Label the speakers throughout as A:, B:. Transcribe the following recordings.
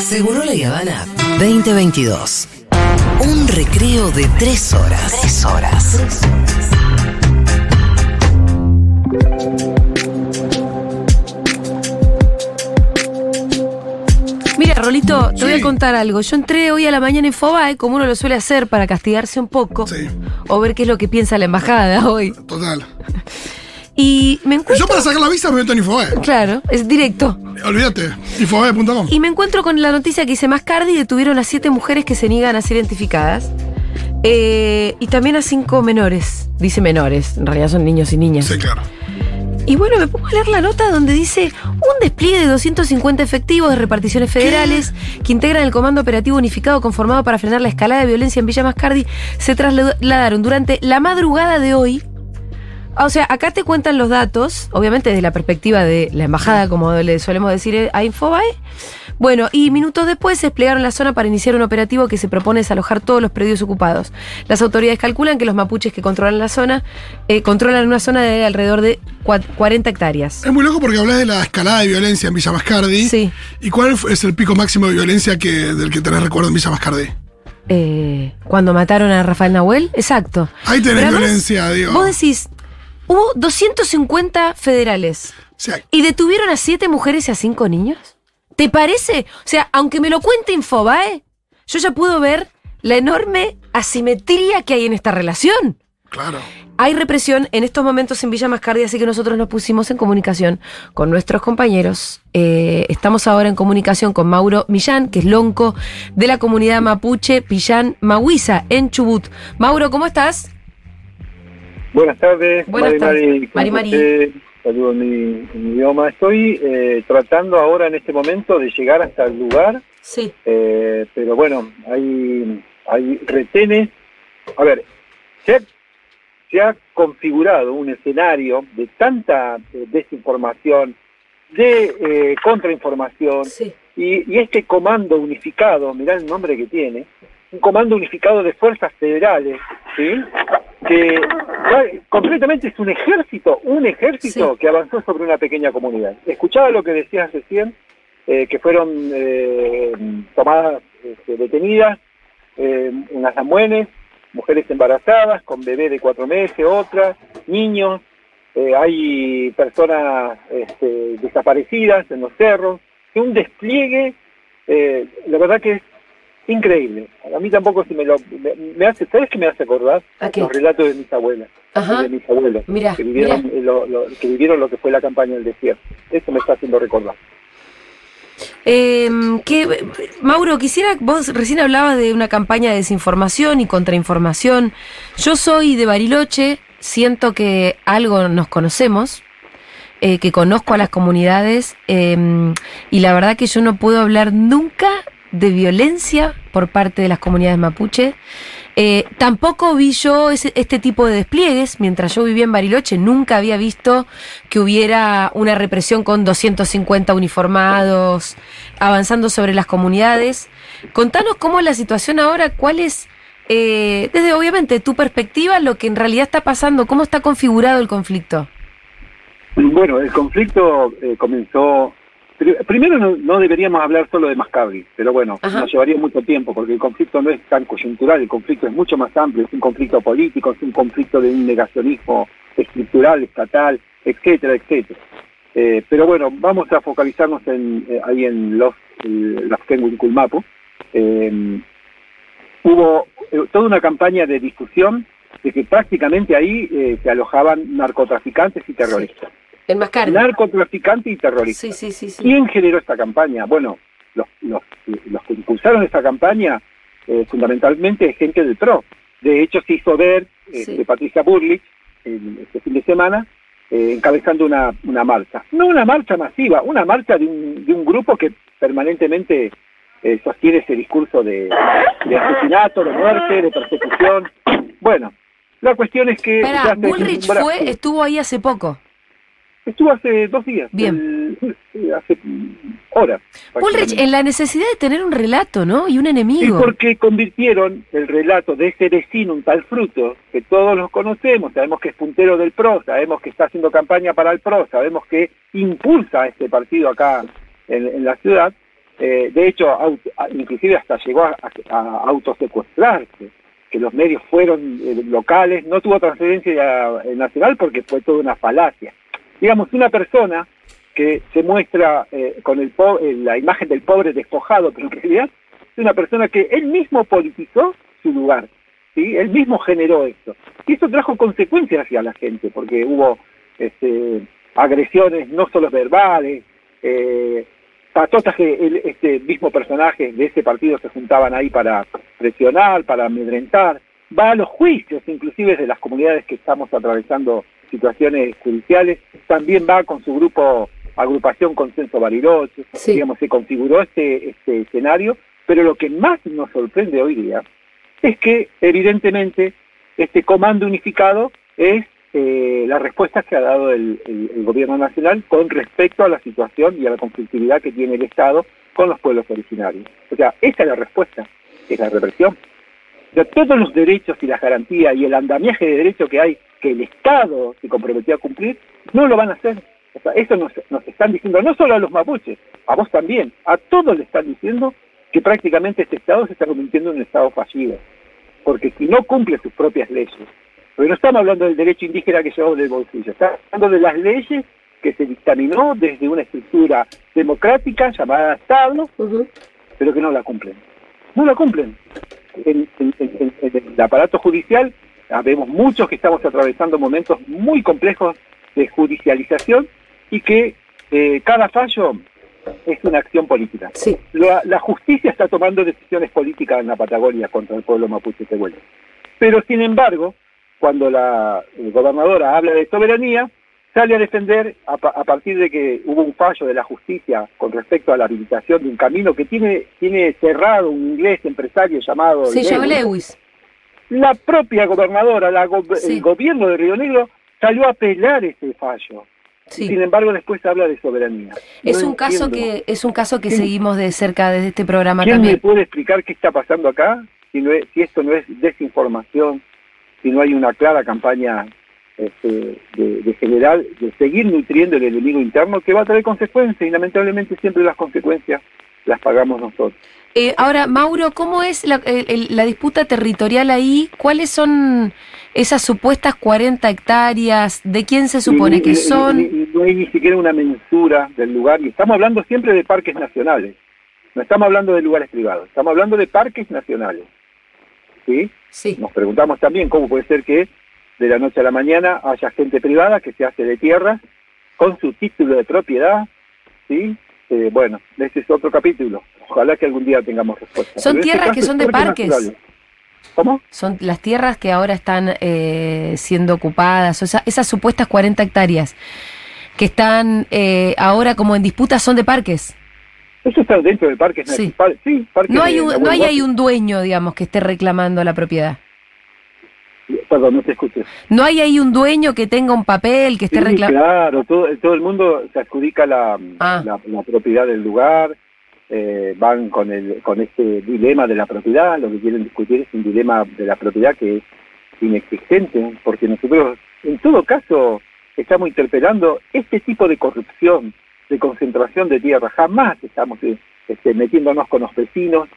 A: Seguro la Habana 2022. Un recreo de tres horas. Tres horas.
B: Mira, Rolito, te voy a contar algo. Yo entré hoy a la mañana en Fobae, como uno lo suele hacer para castigarse un poco.
C: Sí.
B: O ver qué es lo que piensa la embajada hoy.
C: Total.
B: Y me encuentro.
C: Yo para sacar la visa me meto en Infobae.
B: Claro, es directo.
C: Olvídate. Infobae.com.
B: Y me encuentro con la noticia que dice Mascardi detuvieron a siete mujeres que se niegan a ser identificadas. Eh, y también a cinco menores. Dice menores, en realidad son niños y niñas.
C: Sí, claro.
B: Y bueno, me pongo a leer la nota donde dice un despliegue de 250 efectivos de reparticiones federales que integran el Comando Operativo Unificado conformado para frenar la escalada de violencia en Villa Mascardi se trasladaron durante la madrugada de hoy. O sea, acá te cuentan los datos, obviamente desde la perspectiva de la embajada, como le solemos decir a Infobae. Bueno, y minutos después se desplegaron la zona para iniciar un operativo que se propone desalojar todos los predios ocupados. Las autoridades calculan que los mapuches que controlan la zona eh, controlan una zona de alrededor de cua- 40 hectáreas.
C: Es muy loco porque hablas de la escalada de violencia en Villa Mascardi.
B: Sí.
C: ¿Y cuál es el pico máximo de violencia que, del que tenés recuerdo en Villa Mascardi?
B: Eh, cuando mataron a Rafael Nahuel, exacto.
C: Ahí tenés
B: además,
C: violencia, digo.
B: Vos decís, hubo 250 federales y detuvieron a siete mujeres y a cinco niños. ¿Te parece? O sea, aunque me lo cuente Infobae, yo ya puedo ver la enorme asimetría que hay en esta relación.
C: claro.
B: Hay represión en estos momentos en Villa Mascardi, así que nosotros nos pusimos en comunicación con nuestros compañeros. Eh, estamos ahora en comunicación con Mauro Millán, que es lonco de la comunidad mapuche Pillán Mahuiza, en Chubut. Mauro, ¿cómo estás?
D: Buenas tardes,
B: Buenas
D: Mari
B: tardes.
D: Mari. ¿cómo
B: Mari, Mari.
D: usted? Saludo en mi, en mi idioma. Estoy eh, tratando ahora en este momento de llegar hasta el lugar,
B: Sí.
D: eh, pero bueno, hay, hay retenes. A ver, se ha, se ha configurado un escenario de tanta eh, desinformación, de eh, contrainformación,
B: Sí.
D: y, y este comando unificado, mirá el nombre que tiene, un comando unificado de fuerzas federales, ¿sí? Que completamente es un ejército, un ejército
B: Sí.
D: que avanzó sobre una pequeña comunidad. Escuchaba lo que decías recién, eh, que fueron eh, tomadas, este, detenidas, eh, unas amuenes, mujeres embarazadas, con bebé de cuatro meses, otras, niños, eh, hay personas este, desaparecidas en los cerros, y un despliegue, eh, la verdad que es increíble. A mí tampoco se me lo... Me, me hace, ¿Sabes qué me hace acordar? Los relatos de mis abuelas,
B: Ajá.
D: de mis abuelos,
B: Mirá,
D: que, vivieron,
B: mirá.
D: eh, Lo, lo- que vivieron lo que fue la campaña del desierto. Eso me está haciendo recordar.
B: Eh, que, Mauro, quisiera, vos recién hablabas de una campaña de desinformación y contrainformación. Yo soy de Bariloche, siento que algo nos conocemos, eh, que conozco a las comunidades eh, y la verdad que yo no puedo hablar nunca de violencia por parte de las comunidades mapuche. Eh, tampoco vi yo ese- este tipo de despliegues. Mientras yo vivía en Bariloche, nunca había visto que hubiera una represión con 250 uniformados avanzando sobre las comunidades. Contanos cómo es la situación ahora, cuál es, eh, desde obviamente tu perspectiva, lo que en realidad está pasando, cómo está configurado el conflicto.
D: Bueno, el conflicto eh, comenzó... pri- Primero no, no deberíamos hablar solo de Mascabri, pero bueno,
B: Ajá.
D: nos llevaría mucho tiempo porque el conflicto no es tan coyuntural, el conflicto es mucho más amplio, es un conflicto político, es un conflicto de un negacionismo estructural, estatal, etcétera, etcétera. Eh, pero bueno, vamos a focalizarnos en, eh, ahí en los, eh, los Kenwin Kulmapu. Eh, hubo toda una campaña de difusión de que prácticamente ahí eh, se alojaban narcotraficantes y terroristas.
B: El.
D: Narcotraficante y terrorista.
B: Sí, sí, sí.
D: ¿Quién generó esta campaña? Bueno, los, los, los que impulsaron esta campaña, eh, fundamentalmente gente del PRO. De hecho, se hizo ver eh, de Patricia Burlich el- este fin de semana eh, encabezando una, una marcha. No una marcha masiva, una marcha de un, de un grupo que permanentemente eh, sostiene ese discurso de, de asesinato, de muerte, de persecución. Bueno, la cuestión es que...
B: Espera, Bullrich fue, estuvo ahí hace poco.
D: Estuvo hace dos días.
B: Bien.
D: el- eh, hace horas.
B: Bullrich, en la necesidad de tener un relato, ¿no? Y un
D: Y
B: enemigo.
D: porque convirtieron el relato de ese vecino, un tal fruto, que todos los conocemos, sabemos que es puntero del PRO, sabemos que está haciendo campaña para el PRO, sabemos que impulsa a este partido acá en, en la ciudad, eh, de hecho, inclusive hasta llegó a, autosecuestrarse, que los medios fueron eh, locales, no tuvo trascendencia nacional porque fue toda una falacia. Digamos, una persona que se muestra con el la imagen del pobre despojado, pero en realidad es una persona que él mismo politizó su lugar, ¿sí? él mismo generó esto. Y eso trajo consecuencias hacia la gente, porque hubo este, agresiones no solo verbales, eh, patotas que este mismo personaje de ese partido se juntaban ahí para presionar, para amedrentar, va a los juicios, inclusive de las comunidades que estamos atravesando situaciones judiciales, también va con su grupo agrupación Consenso Bariloche, digamos, se configuró este, este escenario, pero lo que más nos sorprende hoy día es que evidentemente este comando unificado es eh, la respuesta que ha dado el, gobierno nacional con respecto a la situación y a la conflictividad que tiene el Estado con los pueblos originarios. O sea, esa es la respuesta, es la represión. O sea, todos los derechos y las garantías y el andamiaje de derechos que hay, que el Estado se comprometió a cumplir, no lo van a hacer. O sea, eso nos, nos están diciendo, no solo a los mapuches, a vos también, a todos le están diciendo que prácticamente este Estado se está convirtiendo en un Estado fallido. Porque si no cumple sus propias leyes, porque no estamos hablando del derecho indígena que llevamos del bolsillo, estamos hablando de las leyes que se dictaminó desde una estructura democrática llamada Estado, pero que no la cumplen. No la cumplen. En, el aparato judicial vemos muchos que estamos atravesando momentos muy complejos de judicialización y que eh, cada fallo es una acción política.
B: Sí.
D: La, justicia está tomando decisiones políticas en la Patagonia contra el pueblo mapuche tehuelche. Pero sin embargo, cuando la gobernadora habla de soberanía, sale a defender a, partir de que hubo un fallo de la justicia con respecto a la habilitación de un camino que tiene, tiene cerrado un inglés empresario llamado
B: sí, Lewis.
D: La propia gobernadora, el gobierno de Río Negro, salió a apelar ese fallo. Sin embargo, después habla de soberanía.
B: Es un caso que es un caso que seguimos de cerca desde este programa
D: ¿quién
B: también.
D: me puede explicar qué está pasando acá? Si, si esto no es desinformación, si no hay una clara campaña este, de, general, de seguir nutriendo el enemigo interno que va a traer consecuencias y lamentablemente siempre las consecuencias las pagamos nosotros.
B: Eh, ahora, Mauro, ¿cómo es la, la, disputa territorial ahí? ¿Cuáles son esas supuestas 40 hectáreas? ¿De quién se supone que son?
D: no hay ni siquiera una mensura del lugar y estamos hablando siempre de parques nacionales. No estamos hablando de lugares privados, estamos hablando de parques nacionales. ¿sí?
B: Sí.
D: Nos preguntamos también cómo puede ser que de la noche a la mañana haya gente privada que se hace de tierra con su título de propiedad, ¿sí? Eh, bueno, ese es otro capítulo. Ojalá que algún día tengamos respuesta.
B: Son este tierras que son de parques.
D: ¿Cómo?
B: Son las tierras que ahora están eh, siendo ocupadas, o sea, esas supuestas 40 hectáreas que están eh, ahora como en disputa son de parques.
D: Eso está dentro del parque sí. sí
B: no hay, un, no hay ahí un dueño, digamos, que esté reclamando la propiedad.
D: Perdón, no te escuché.
B: ¿No hay ahí un dueño que tenga un papel, que esté reclamando?
D: Claro, todo, todo el mundo se adjudica la, ah. la, propiedad del lugar, eh, van con, el, con este dilema de la propiedad, lo que quieren discutir es un dilema de la propiedad que es inexistente, porque nosotros, en todo caso, estamos interpelando este tipo de corrupción de concentración de tierra. Jamás estamos eh, este, metiéndonos con los vecinos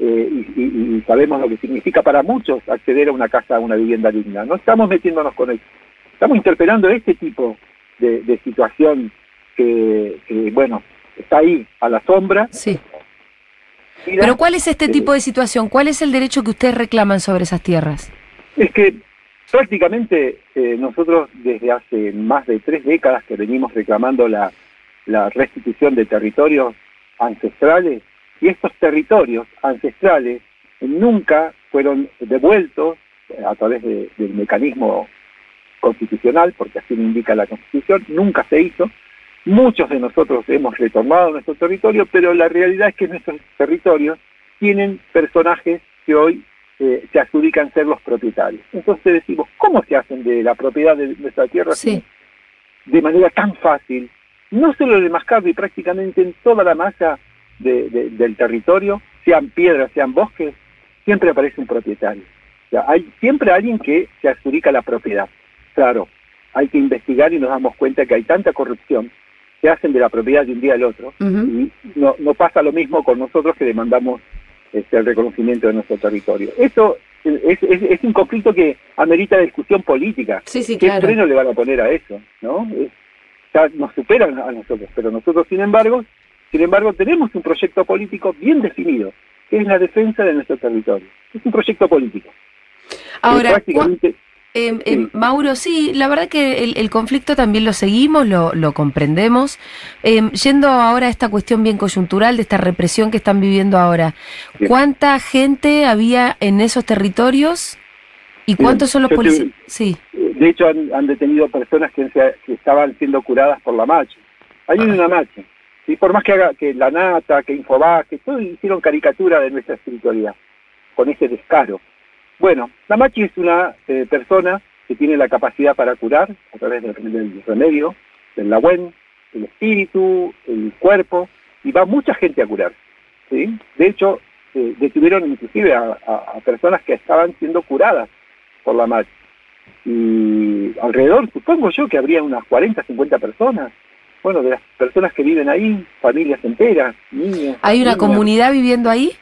D: eh, y, sabemos lo que significa para muchos acceder a una casa, a una vivienda digna. No estamos metiéndonos con eso. Estamos interpelando este tipo de, situación que, bueno, está ahí a la sombra.
B: Sí. Pero ¿cuál es este tipo de situación? ¿Cuál es el derecho que ustedes reclaman sobre esas tierras?
D: Es que prácticamente eh, nosotros desde hace más de tres décadas que venimos reclamando la la restitución de territorios ancestrales y estos territorios ancestrales nunca fueron devueltos eh, a través del mecanismo constitucional, porque así lo indica la Constitución, nunca se hizo. Muchos de nosotros hemos retornado a nuestro territorio, pero la realidad es que nuestros territorios tienen personajes que hoy eh, se adjudican ser los propietarios. Entonces decimos, ¿cómo se hacen de la propiedad de nuestra tierra de manera tan fácil, no solo de Mascardi, prácticamente en toda la masa del territorio, sean piedras, sean bosques, siempre aparece un propietario. O sea, hay siempre alguien que se adjudica la propiedad. Claro, hay que investigar y nos damos cuenta que hay tanta corrupción se hacen de la propiedad de un día al otro. Y no, no pasa lo mismo con nosotros que demandamos este, el reconocimiento de nuestro territorio. Eso es, es- es un conflicto que amerita discusión política.
B: Sí, sí,
D: ¿Qué
B: claro.
D: freno le van a poner a eso? ¿no? Es- ya nos superan a nosotros, pero nosotros, sin embargo, sin embargo, tenemos un proyecto político bien definido, que es la defensa de nuestro territorio. Es un proyecto político.
B: Ahora,
D: prácticamente-
B: Eh, eh. Mauro, sí, la verdad que el, el conflicto también lo seguimos, lo, lo comprendemos. Eh, yendo ahora a esta cuestión bien coyuntural de esta represión que están viviendo ahora. ¿cuánta gente había en esos territorios? ¿Y cuántos son los policías? Sí,
D: De hecho, han, han detenido personas que, se- que estaban siendo curadas por la marcha. Hay
B: Ah.
D: una marcha. ¿sí? Por más que haga que la Nata, que Infobac, que todos hicieron caricatura de nuestra espiritualidad, con ese descaro. Bueno, la machi es una eh, persona que tiene la capacidad para curar a través del, del remedio, del lagüen, el espíritu, el cuerpo, y va mucha gente a curar. ¿sí? De hecho, eh, detuvieron inclusive a, a- a personas que estaban siendo curadas por la machi y alrededor, supongo yo, que habría unas 40, 50 personas. Bueno, de las personas que viven ahí, familias enteras, niños.
B: ¿hay una
D: niñas.
B: comunidad viviendo ahí?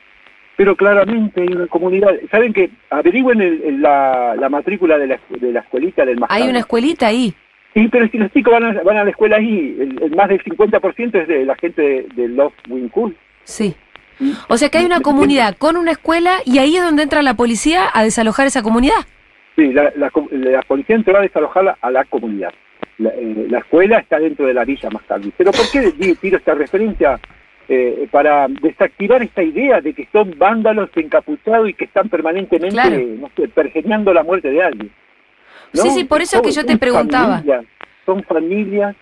D: Pero claramente hay una comunidad. ¿Saben que Averigüen el- el- la, la matrícula de la, de la escuelita del Mascado.
B: ¿Hay una escuelita ahí?
D: Sí, pero si los chicos van a, van a la escuela ahí, el, el más del 50% es de la gente de, de los Wincul.
B: Sí. O sea que hay una comunidad con una escuela y ahí es donde entra la policía a desalojar esa comunidad.
D: Sí, la, la, policía entró a desalojar a la comunidad. La, eh, la escuela está dentro de la villa más tarde. Pero ¿por qué tiro esta referencia? Eh, para desactivar esta idea de que son vándalos encapuchados y que están permanentemente,
B: Claro.
D: no sé, pergeñando la muerte de alguien. ¿no?
B: Sí, sí, por eso es que yo te preguntaba.
D: familias, son familias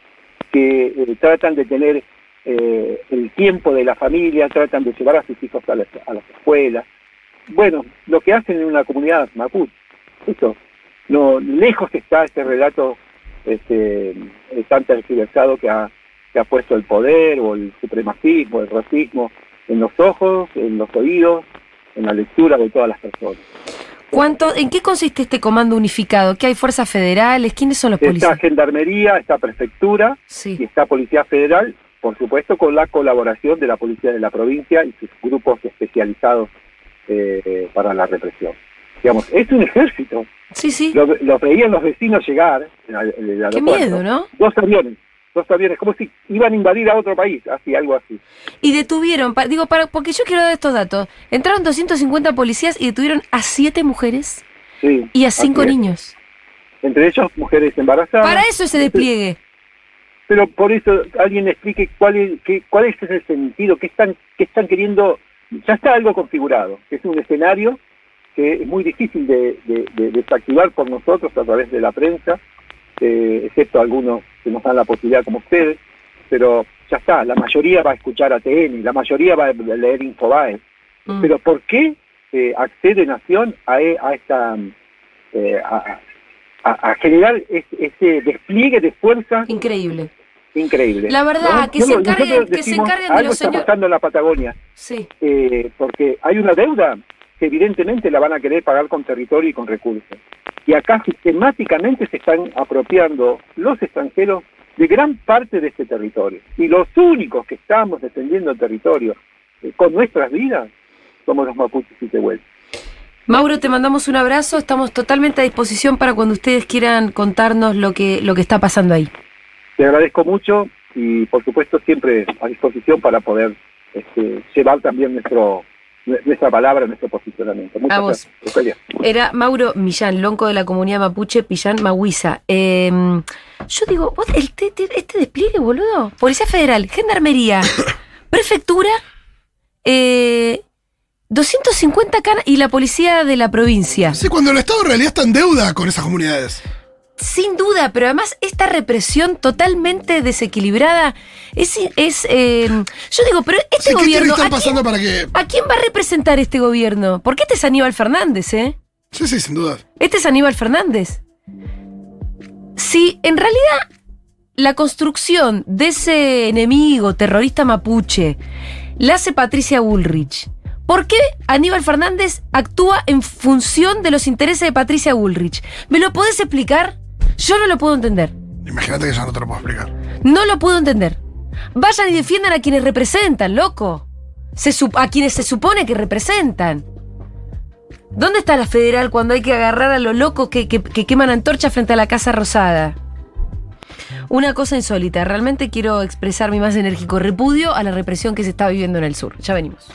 D: que eh, tratan de tener eh, el tiempo de la familia, tratan de llevar a sus hijos a las, a las escuelas. Bueno, lo que hacen en una comunidad mapuche, eso, no, lejos está este relato este, eh, tan tergiversado que ha, que ha puesto el poder o el supremacismo, el racismo en los ojos, en los oídos, en la lectura de todas las personas.
B: ¿Cuánto, ¿En qué consiste este comando unificado? ¿Qué hay fuerzas federales? ¿Quiénes son los
D: Está
B: policías?
D: Gendarmería, está Prefectura y
B: Sí.
D: está Policía Federal, por supuesto con la colaboración de la Policía de la provincia y sus grupos especializados eh, para la represión. Digamos, es un ejército.
B: Sí, sí.
D: Lo, lo veían los vecinos llegar en el- en el
B: Qué miedo, ¿no?
D: Dos aviones, dos aviones, como si iban a invadir a otro país, así, algo así.
B: Y detuvieron, pa- digo, para, porque yo quiero dar estos datos. Entraron 250 policías y detuvieron a siete mujeres
D: Sí,
B: y a cinco niños.
D: Entre ellos, mujeres embarazadas.
B: Para eso ese despliegue.
D: Pero por eso alguien explique cuál es, qué, cuál es ese sentido, qué están, qué están queriendo. Ya está algo configurado, es un escenario que es muy difícil de, de- de desactivar por nosotros a través de la prensa, eh, excepto algunos que nos dan la posibilidad como ustedes, pero ya está, la mayoría va a escuchar a TN, la mayoría va a leer Infobae.
B: Mm.
D: Pero ¿por qué eh, accede Nación a, e- a esta eh, a, a- a generar es- ese despliegue de fuerza
B: Increíble.
D: increíble?
B: La verdad, que se
D: Nosotros
B: encarguen- que se encarguen de
D: algo
B: los
D: está
B: señores-
D: pasando en la Patagonia,
B: Sí.
D: eh, porque hay una deuda que evidentemente la van a querer pagar con territorio y con recursos. Y acá sistemáticamente se están apropiando los extranjeros de gran parte de este territorio. Y los únicos que estamos defendiendo el territorio eh, con nuestras vidas somos los mapuches y tehuelches.
B: Mauro, te mandamos un abrazo. Estamos totalmente a disposición para cuando ustedes quieran contarnos lo que, lo que está pasando ahí.
D: Te agradezco mucho y por supuesto siempre a disposición para poder este, llevar también nuestro nuestra palabra, nuestro posicionamiento. Muchas
B: A vos.
D: gracias.
B: Era Mauro Millán, lonco de la comunidad mapuche, Pillán Mahuiza. Eh, yo digo, vos, el, te- te- este despliegue, boludo. Policía Federal, Gendarmería, Prefectura, eh, 250 canas y la policía de la provincia.
C: Sí, cuando el Estado en realidad está en deuda con esas comunidades.
B: Sin duda, pero además esta represión totalmente desequilibrada es... es eh, yo digo, pero este
C: Sí, ¿Qué tiene que
B: gobierno... ¿a quién,
C: para que.?
B: a quién va a representar este gobierno? Porque este es Aníbal Fernández, ¿eh?
C: Sí, sí, sin duda.
B: Este es Aníbal Fernández. Si en realidad la construcción de ese enemigo terrorista mapuche la hace Patricia Bullrich, ¿por qué Aníbal Fernández actúa en función de los intereses de Patricia Bullrich? ¿Me lo podés explicar? Yo no lo puedo entender.
C: Imagínate que ya no te lo puedo explicar.
B: No lo puedo entender. Vayan y defiendan a quienes representan, loco. Se a quienes se supone que representan. ¿Dónde está la federal cuando hay que agarrar a los locos que, que- que queman antorchas frente a la Casa Rosada? Una cosa insólita, realmente quiero expresar mi más enérgico repudio a la represión que se está viviendo en el sur. Ya venimos.